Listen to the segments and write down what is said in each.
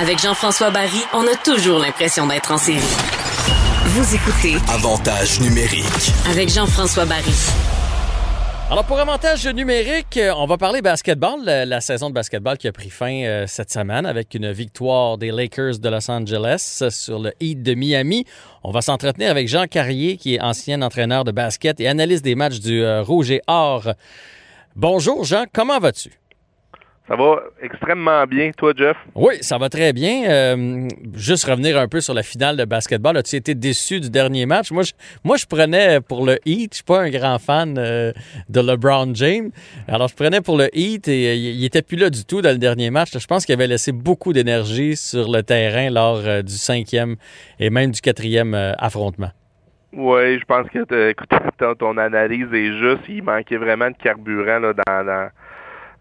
Avec Jean-François Barry, on a toujours l'impression d'être en série. Vous écoutez Avantage numérique. avec Jean-François Barry. Alors, pour avantage numérique, euh, on va parler basketball, la, la saison de basketball qui a pris fin euh, cette semaine avec une victoire des Lakers de Los Angeles sur le Heat de Miami. On va s'entretenir avec Jean Carrier, qui est ancien entraîneur de basket et analyste des matchs du euh, Rouge et Or. Bonjour, Jean, comment vas-tu? Ça va extrêmement bien, toi, Jeff? Oui, ça va très bien. Euh, juste revenir un peu sur la finale de basketball. As-tu été déçu du dernier match? Moi, je, moi, je prenais pour le Heat. Je suis pas un grand fan euh, de LeBron James. Alors, je prenais pour le Heat et euh, il était plus là du tout dans le dernier match. Je pense qu'il avait laissé beaucoup d'énergie sur le terrain lors euh, du cinquième et même du quatrième euh, affrontement. Oui, je pense que écoute, ton, analyse est juste. Il manquait vraiment de carburant là, dans, dans, euh,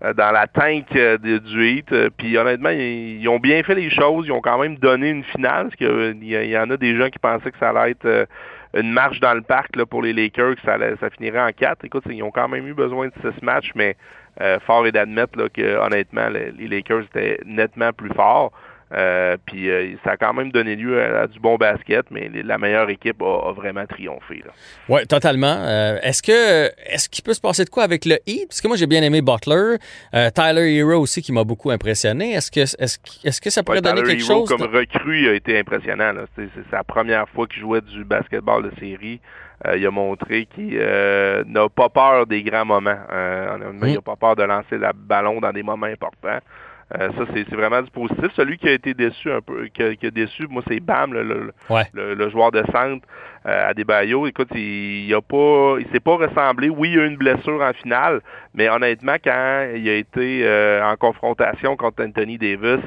dans la tank euh, du Heat. Euh, Puis honnêtement, ils, ont bien fait les choses. Ils ont quand même donné une finale. Parce que, euh, il y, en a des gens qui pensaient que ça allait être euh, une marche dans le parc là, pour les Lakers, que ça, finirait en quatre. Écoute, ils ont quand même eu besoin de six matchs, mais euh, fort est d'admettre que honnêtement, les Lakers étaient nettement plus forts. Euh, puis euh, ça a quand même donné lieu à, à du bon basket, mais les- la meilleure équipe a, a vraiment triomphé. Oui, totalement. Euh, est-ce que est-ce qu'il peut se passer de quoi avec le Heat? Parce que moi, j'ai bien aimé Butler. Euh, Tyler Hero aussi qui m'a beaucoup impressionné. Est-ce que, est-ce, que- est-ce que ça pourrait Ouais, donner Tyler quelque Hero, chose? comme recrue, a été impressionnant. là. C'est, c'est sa première fois qu'il jouait du basketball de série. Euh, il a montré qu'il euh, n'a pas peur des grands moments. Euh. Il n'a pas peur de lancer le ballon dans des moments importants. Euh, ça, c'est, vraiment du positif. Celui qui a été déçu un peu, qui a, qui a déçu, moi, c'est Bam, le, le- Ouais. le, le joueur de centre euh, à Desbayo. Écoute, il, il a pas, il s'est pas ressemblé. Oui, il a eu une blessure en finale, mais honnêtement, quand il a été euh, en confrontation contre Anthony Davis,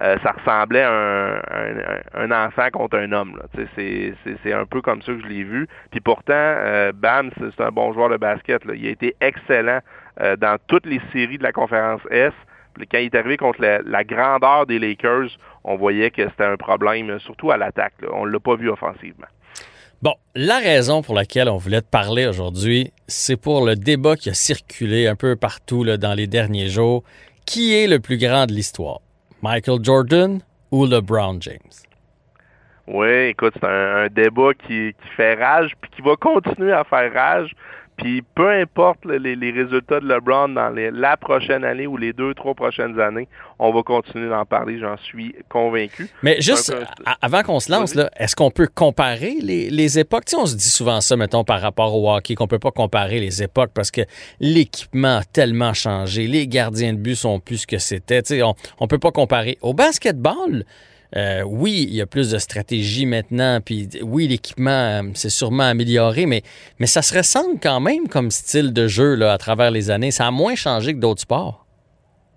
euh, ça ressemblait à un, un- un enfant contre un homme. C'est, un peu comme ça que je l'ai vu. Puis pourtant, euh, Bam, c'est, c'est un bon joueur de basket. là. Il a été excellent euh, dans toutes les séries de la conférence S. Quand il est arrivé contre la, la grandeur des Lakers, on voyait que c'était un problème, surtout à l'attaque. On ne l'a pas vu offensivement. Bon, la raison pour laquelle on voulait te parler aujourd'hui, c'est pour le débat qui a circulé un peu partout là, dans les derniers jours. Qui est le plus grand de l'histoire? Michael Jordan ou LeBron James? Oui, écoute, c'est un, un débat qui, qui fait rage, puis qui va continuer à faire rage. Puis peu importe les, les résultats de LeBron dans les- la prochaine année ou les deux, trois prochaines années, on va continuer d'en parler, j'en suis convaincu. Mais juste Donc, euh, avant qu'on se lance, là, est-ce qu'on peut comparer les, les époques? Tu sais, on se dit souvent ça, mettons, par rapport au hockey, qu'on peut pas comparer les époques parce que l'équipement a tellement changé. Les gardiens de but sont plus ce que c'était. Tu sais, on, on peut pas comparer. Au basketball, euh, oui, il y a plus de stratégie maintenant, puis oui, l'équipement euh, s'est sûrement amélioré, mais, mais ça se ressemble quand même comme style de jeu là, à travers les années. Ça a moins changé que d'autres sports.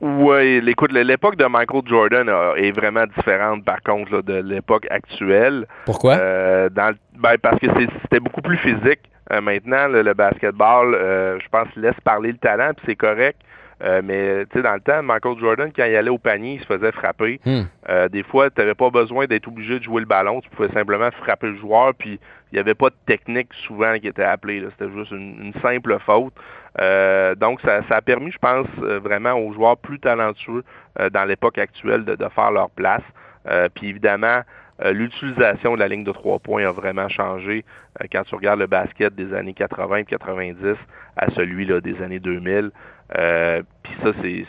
Oui, écoute, l'époque de Michael Jordan est vraiment différente, par contre, là, de l'époque actuelle. Pourquoi? Euh, dans le- ben, parce que c'est- c'était beaucoup plus physique. Euh, maintenant, le, le basketball, euh, je pense, laisse parler le talent, puis c'est correct. Euh, mais tu sais, dans le temps, Michael Jordan, quand il allait au panier, il se faisait frapper. Hmm. Euh, des fois, tu n'avais pas besoin d'être obligé de jouer le ballon. Tu pouvais simplement frapper le joueur, puis il n'y avait pas de technique souvent qui était appelée. C'était juste une, une simple faute. Euh, donc, ça, ça a permis, je pense, euh, vraiment aux joueurs plus talentueux euh, dans l'époque actuelle de, de faire leur place. Euh, puis évidemment, l'utilisation de la ligne de trois points a vraiment changé euh, quand tu regardes le basket des années 80 et 90 à celui là, des années 2000. Euh, Puis ça, c'est,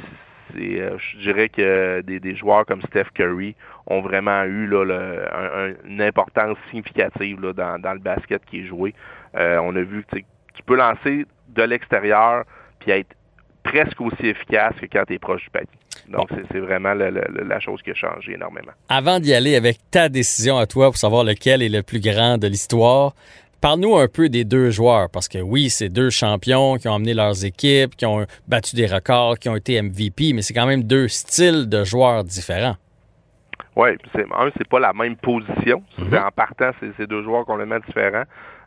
euh, je dirais que des, des joueurs comme Steph Curry ont vraiment eu là, le- un- un- une importance significative là, dans, dans le basket qui est joué. Euh, on a vu que tu peux lancer de l'extérieur puis être presque aussi efficace que quand tu es proche du panier. Donc, c'est, c'est vraiment le- le- la chose qui a changé énormément. Avant d'y aller avec ta décision à toi pour savoir lequel est le plus grand de l'histoire, parle-nous un peu des deux joueurs, parce que oui, c'est deux champions qui ont amené leurs équipes, qui ont battu des records, qui ont été MVP, mais c'est quand même deux styles de joueurs différents. Oui, c'est un, c'est pas la même position. Mhm. En partant, c'est deux joueurs complètement différents.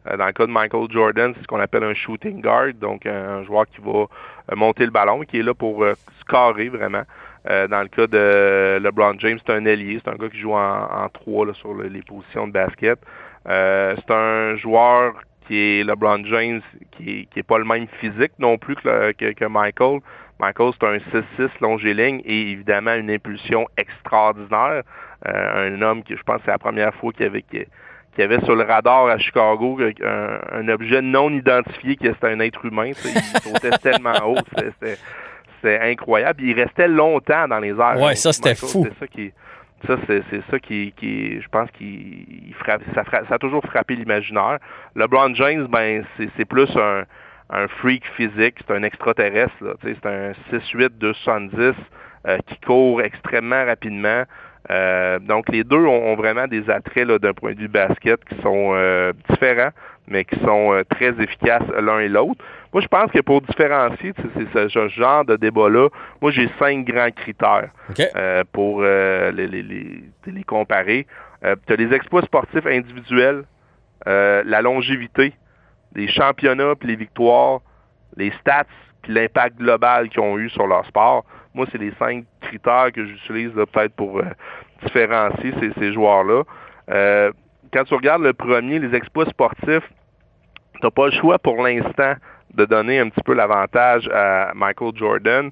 Euh, dans le cas de Michael Jordan, c'est ce qu'on appelle un shooting guard, donc un, joueur qui va euh, monter le ballon, qui est là pour euh, scorer vraiment. Euh, dans le cas de LeBron James, c'est un ailier, c'est un gars qui joue en, en trois là, sur le- les positions de basket. Euh, c'est un joueur qui est LeBron James, qui est, pas le même physique non plus que, que, Michael. Michael, c'est un 6-6 longiligne et évidemment une impulsion extraordinaire. Euh, un homme qui, je pense, c'est la première fois qu'il avait, qu'il avait sur le radar à Chicago un, objet non identifié qui était un être humain. Il sautait tellement haut. C'était incroyable. Il restait longtemps dans les airs. Ouais, ça, c'était fou. C'est ça qui ça, c'est ça qui, je pense, qui ça, ça, a toujours frappé l'imaginaire. LeBron James, ben, c'est plus un, un freak physique, c'est un extraterrestre. C'est un 6'8", 270 euh, qui court extrêmement rapidement. Euh, donc les deux ont, vraiment des attraits d'un point de vue basket qui sont euh, différents, mais qui sont euh, très efficaces l'un et l'autre. Moi, je pense que pour différencier c'est ce genre de débat-là, moi j'ai cinq grands critères pour les, les, les, les, comparer. tu as les exploits sportifs individuels, la longévité, les championnats puis les victoires, les stats puis l'impact global qu'ils ont eu sur leur sport. Moi, c'est les cinq critères que j'utilise peut-être pour euh, différencier ces, joueurs-là. Euh, quand tu regardes le premier, les exploits sportifs, tu n'as pas le choix pour l'instant de donner un petit peu l'avantage à Michael Jordan.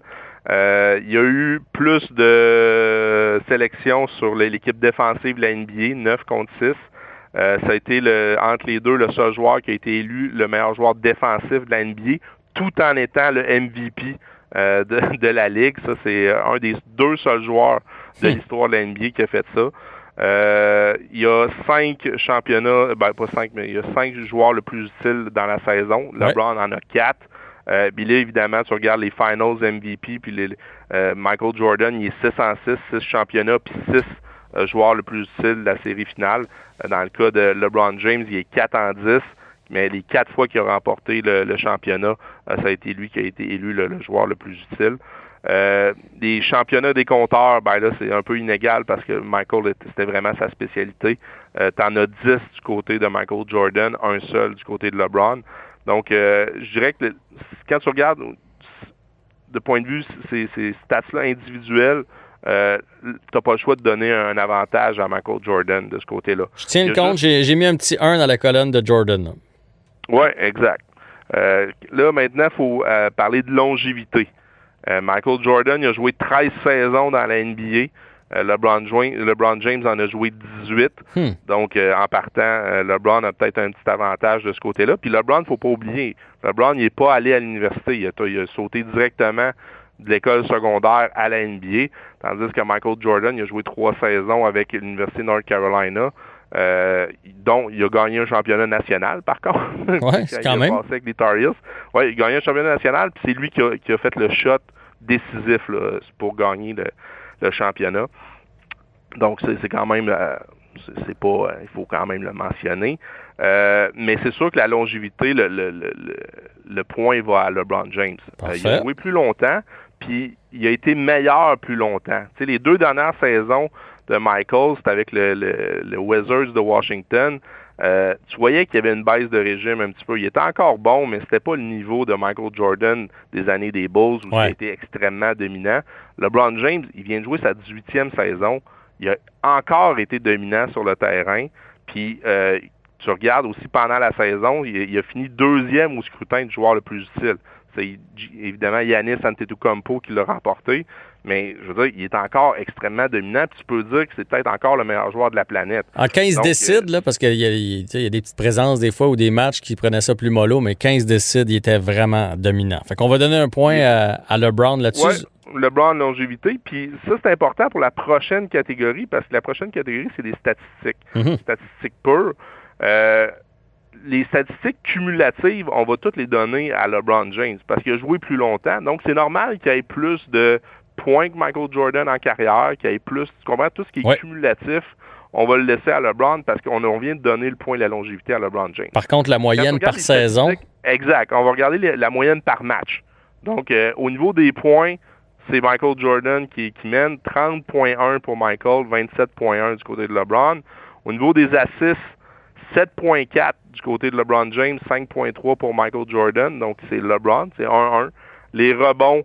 Euh, il y a eu plus de sélections sur l'équipe défensive de la NBA, 9 contre 6. ça a été le, entre les deux le seul joueur qui a été élu le meilleur joueur défensif de la NBA, tout en étant le MVP euh, de, la Ligue. Ça, c'est euh, un des deux seuls joueurs de hmm. l'histoire de la NBA qui a fait ça. Euh, il y a cinq championnats, ben pas cinq, mais il y a cinq joueurs le plus utiles dans la saison. LeBron en a quatre. Euh, puis là, évidemment, tu regardes les Finals MVP, puis les, Michael Jordan, il est 6 en 6, 6 championnats, puis 6 joueurs le plus utiles de la série finale. dans le cas de LeBron James, il est 4 en 10 mais les quatre fois qu'il a remporté le, championnat, euh, ça a été lui qui a été élu le, joueur le plus utile. Euh, les championnats des compteurs, ben là, c'est un peu inégal parce que Michael, c'était vraiment sa spécialité. Euh, T'en as 10 du côté de Michael Jordan, un seul du côté de LeBron. Donc, euh, je dirais que quand tu regardes de point de vue ces, ces stats-là individuels, euh, t'as pas le choix de donner un avantage à Michael Jordan de ce côté-là. Je tiens le compte, j'ai mis un petit 1 dans la colonne de Jordan. Oui, exact. Euh, là, maintenant, il faut euh, parler de longévité. Euh, Michael Jordan il a joué 13 saisons dans la NBA. LeBron, LeBron, James en a joué 18. Hmm. Donc, en partant, LeBron a peut-être un petit avantage de ce côté-là. Puis LeBron, il ne faut pas oublier, LeBron n'est pas allé à l'université. Il, il a, sauté directement de l'école secondaire à la NBA, tandis que Michael Jordan il a joué trois saisons avec l'Université North Carolina. Euh, dont il a gagné un championnat national, par contre. Oui, c'est quand même. avec les Tar Ouais, il a gagné un championnat national, puis c'est lui qui a, qui a, fait le shot décisif là, pour gagner le, championnat. Donc, c'est quand même, euh, c'est pas, euh, il faut quand même le mentionner. Euh, mais c'est sûr que la longévité, le, le, le, le, point va à LeBron James. il a joué plus longtemps, puis il a été meilleur plus longtemps. Tu sais, les deux dernières saisons, de Michael, c'était avec le, le, Wizards de Washington. Euh, tu voyais qu'il y avait une baisse de régime un petit peu. Il était encore bon, mais c'était pas le niveau de Michael Jordan des années des Bulls où il a été extrêmement dominant. LeBron James, il vient de jouer sa 18e saison. Il a encore été dominant sur le terrain. Puis euh, tu regardes aussi pendant la saison, il, a fini deuxième au scrutin du joueur le plus utile. C'est évidemment Yanis Antetokounmpo qui l'a remporté, mais je veux dire, il est encore extrêmement dominant. Puis tu peux dire que c'est peut-être encore le meilleur joueur de la planète. En 15 décide, là, parce qu'il y, y, a des petites présences des fois ou des matchs qui prenaient ça plus mollo, mais 15 décide, il était vraiment dominant. Fait qu'on va donner un point à, LeBron là-dessus. Ouais, LeBron longévité. Puis ça, c'est important pour la prochaine catégorie, parce que la prochaine catégorie, c'est des statistiques. Mm-hmm. Statistiques pures. Euh, les statistiques cumulatives, on va toutes les donner à LeBron James parce qu'il a joué plus longtemps. Donc, c'est normal qu'il y ait plus de points que Michael Jordan en carrière, qu'il ait plus, tu comprends, tout ce qui est cumulatif, on va le laisser à LeBron parce qu'on vient de donner le point de la longévité à LeBron James. Par contre, la moyenne par saison. Exact. On va regarder la moyenne par match. Donc, euh, au niveau des points, c'est Michael Jordan qui, qui mène 30.1 pour Michael, 27.1 du côté de LeBron. Au niveau des assists, 7.4 du côté de LeBron James, 5.3 pour Michael Jordan. Donc, c'est LeBron, c'est 1-1. Les rebonds,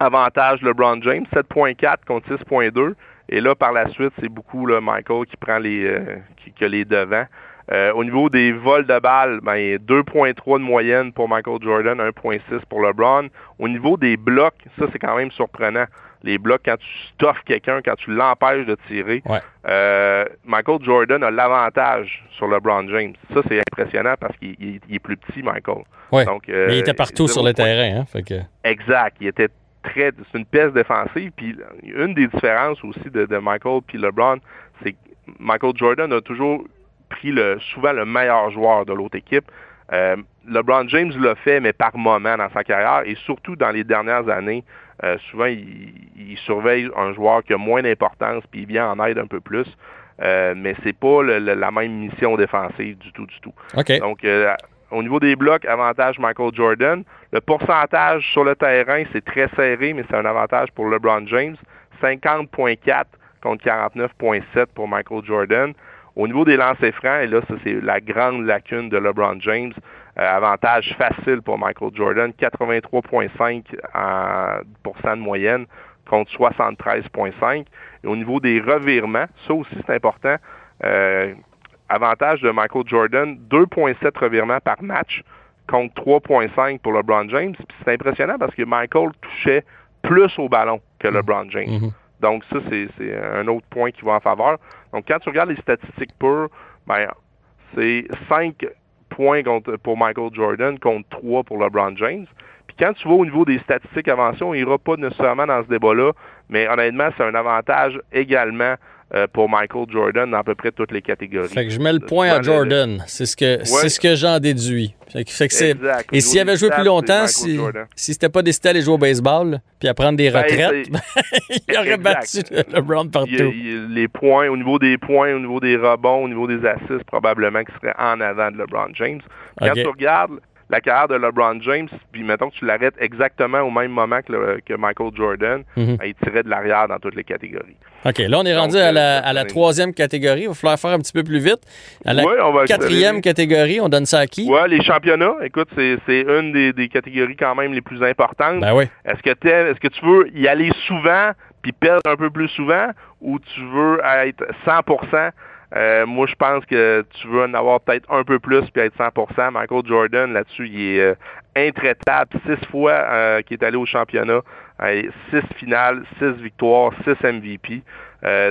avantage LeBron James, 7.4 contre 6.2. Et là, par la suite, c'est beaucoup là, Michael qui prend les, euh, qui, a les devants. Euh, au niveau des vols de balles, ben, 2.3 de moyenne pour Michael Jordan, 1.6 pour LeBron. Au niveau des blocs, ça c'est quand même surprenant. Les blocs, quand tu stuffes quelqu'un, quand tu l'empêches de tirer, euh, Michael Jordan a l'avantage sur LeBron James. Ça, c'est impressionnant parce qu'il est plus petit, Michael. Donc, euh, il était partout sur le terrain. Hein? Fait que... Exact. Il était très... C'est une pièce défensive. Puis une des différences aussi de, de Michael puis LeBron, c'est que Michael Jordan a toujours pris le, souvent le meilleur joueur de l'autre équipe. Euh, LeBron James l'a fait, mais par moment dans sa carrière, et surtout dans les dernières années, euh, souvent il, surveille un joueur qui a moins d'importance, puis il vient en aide un peu plus. Euh, mais c'est pas la même mission défensive du tout, du tout. Donc, euh, au niveau des blocs, avantage Michael Jordan. Le pourcentage sur le terrain, c'est très serré, mais c'est un avantage pour LeBron James. 50.4 contre 49.7 pour Michael Jordan. Au niveau des lancers francs, et là, ça c'est la grande lacune de LeBron James, euh, avantage facile pour Michael Jordan, 83,5 de moyenne contre 73,5. Et au niveau des revirements, ça aussi c'est important, euh, avantage de Michael Jordan, 2,7 revirements par match contre 3,5 pour LeBron James. C'est impressionnant parce que Michael touchait plus au ballon que mm-hmm. LeBron James. Mm-hmm. Donc ça, c'est un autre point qui va en faveur. Donc quand tu regardes les statistiques pures, ben, c'est 5 points pour Michael Jordan contre 3 pour LeBron James. Puis quand tu vas au niveau des statistiques avancées, on n'ira pas nécessairement dans ce débat-là, mais honnêtement, c'est un avantage également euh, pour Michael Jordan dans à peu près toutes les catégories. Fait que je mets le point à Jordan. C'est ce que ce que j'en déduis. Fait que, Et s'il avait joué plus longtemps, si, si c'était pas décidé à aller jouer au baseball, puis à prendre des ben, retraites, il aurait battu LeBron partout. les points, au niveau des points, au niveau des rebonds, au niveau des assists, probablement qu'il serait en avant de LeBron James. Quand tu regardes la carrière de LeBron James, puis mettons que tu l'arrêtes exactement au même moment que, que Michael Jordan, mhm. ben, il tirait de l'arrière dans toutes les catégories. OK, là, on est rendu à, la, troisième catégorie. Il va falloir faire un petit peu plus vite. À la quatrième catégorie, on donne ça à qui? Oui, les championnats. Écoute, c'est une des, catégories quand même les plus importantes. Ben oui. Est-ce que, est, est-ce que tu veux y aller souvent puis perdre un peu plus souvent ou tu veux être 100 euh, moi, je pense que tu veux en avoir peut-être un peu plus puis être 100% Michael Jordan, là-dessus, il est euh, intraitable. Six fois euh, qu'il est allé au championnat. six finales, six victoires, six MVP.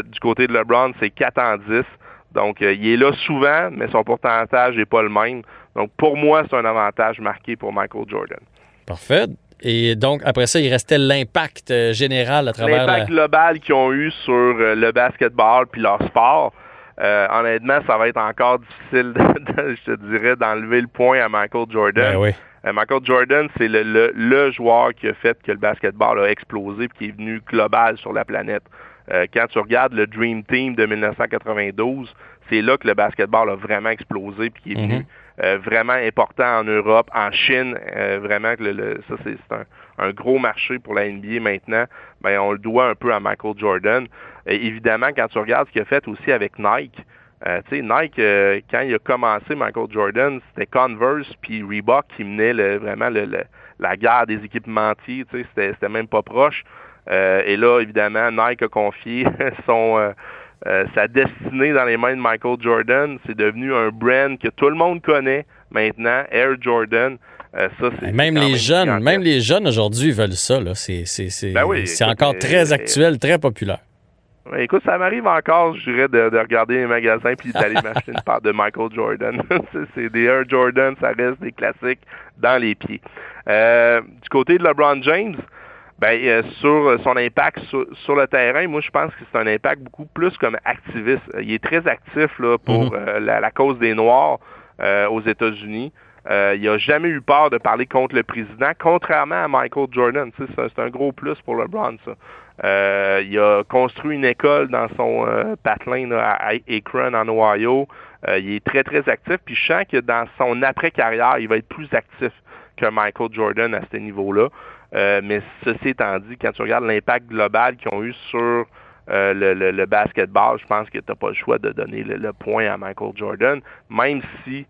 du côté de LeBron, c'est 4 en 10. Donc, il est là souvent, mais son pourcentage n'est pas le même. Donc, pour moi, c'est un avantage marqué pour Michael Jordan. Parfait. Et donc, après ça, il restait l'impact général à travers... L'impact global qu'ils ont eu sur le basketball puis leur sport. Euh, honnêtement, ça va être encore difficile, je te dirais, d'enlever le point à Michael Jordan. Ben euh, Michael Jordan, c'est le, le, joueur qui a fait que le basketball a explosé et qui est venu global sur la planète. Euh, quand tu regardes le Dream Team de 1992, c'est là que le basketball a vraiment explosé puis qui est venu mm-hmm. vraiment important en Europe, en Chine. vraiment que le, ça, c'est un, un, gros marché pour la NBA maintenant. Ben, on le doit un peu à Michael Jordan évidemment, quand tu regardes ce qu'il a fait aussi avec Nike, euh, tu sais, Nike, euh, quand il a commencé Michael Jordan, c'était Converse puis Reebok qui menait vraiment la guerre des équipementiers, tu sais, c'était même pas proche. Euh, et là, évidemment, Nike a confié son sa destinée dans les mains de Michael Jordan. C'est devenu un brand que tout le monde connaît maintenant, Air Jordan. ça, même les jeunes, même les jeunes aujourd'hui veulent ça. C'est ben encore très actuel, très populaire. Écoute, ça m'arrive encore, je dirais, de, regarder les magasins puis d'aller m'acheter une part de Michael Jordan. c'est des Air Jordan, ça reste des classiques dans les pieds. Euh, du côté de LeBron James, ben, euh, sur son impact sur, le terrain, moi je pense que c'est un impact beaucoup plus comme activiste. Il est très actif là, pour euh, la, cause des Noirs aux États-Unis. il n'a jamais eu peur de parler contre le président, contrairement à Michael Jordan. C'est un gros plus pour LeBron, ça. Euh, il a construit une école dans son euh, patelin à Akron, en Ohio. Euh, il est très, très actif. Puis je sens que dans son après-carrière, il va être plus actif que Michael Jordan à ce niveau-là. mais ceci étant dit, quand tu regardes l'impact global qu'ils ont eu sur le, basketball, je pense que tu n'as pas le choix de donner le, point à Michael Jordan, même si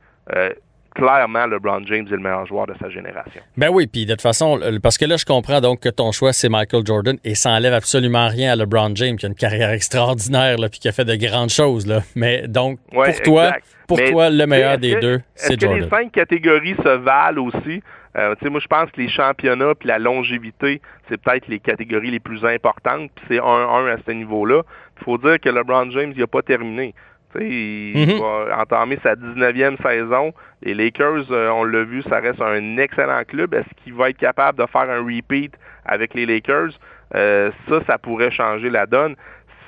clairement, LeBron James est le meilleur joueur de sa génération. Ben oui, puis de toute façon, parce que là, je comprends donc que ton choix, c'est Michael Jordan et ça enlève absolument rien à LeBron James, qui a une carrière extraordinaire, puis qui a fait de grandes choses. Là. Mais donc, pour toi, pour toi, le meilleur des deux, c'est Jordan. Est-ce que les cinq catégories se valent aussi? Euh, moi, je pense que les championnats puis la longévité, c'est peut-être les catégories les plus importantes. Puis c'est 1-1 à ce niveau-là. Il faut dire que LeBron James, il n'a pas terminé. Il mhm. va entamer sa 19e saison. Les Lakers, euh, on l'a vu, ça reste un excellent club. Est-ce qu'il va être capable de faire un repeat avec les Lakers? Euh, ça, ça pourrait changer la donne.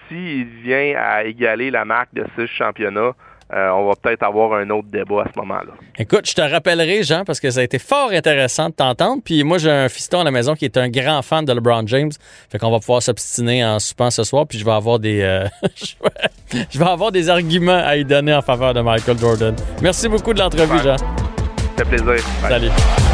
S'il vient à égaler la marque de six championnats, euh, on va peut-être avoir un autre débat à ce moment-là. Écoute, je te rappellerai, Jean, parce que ça a été fort intéressant de t'entendre. Puis moi, j'ai un fiston à la maison qui est un grand fan de LeBron James. Fait qu'on va pouvoir s'obstiner en soupant ce soir. Puis je vais avoir des, euh, je vais avoir des arguments à y donner en faveur de Michael Jordan. Merci beaucoup de l'entrevue, Jean. Ça fait plaisir. Salut.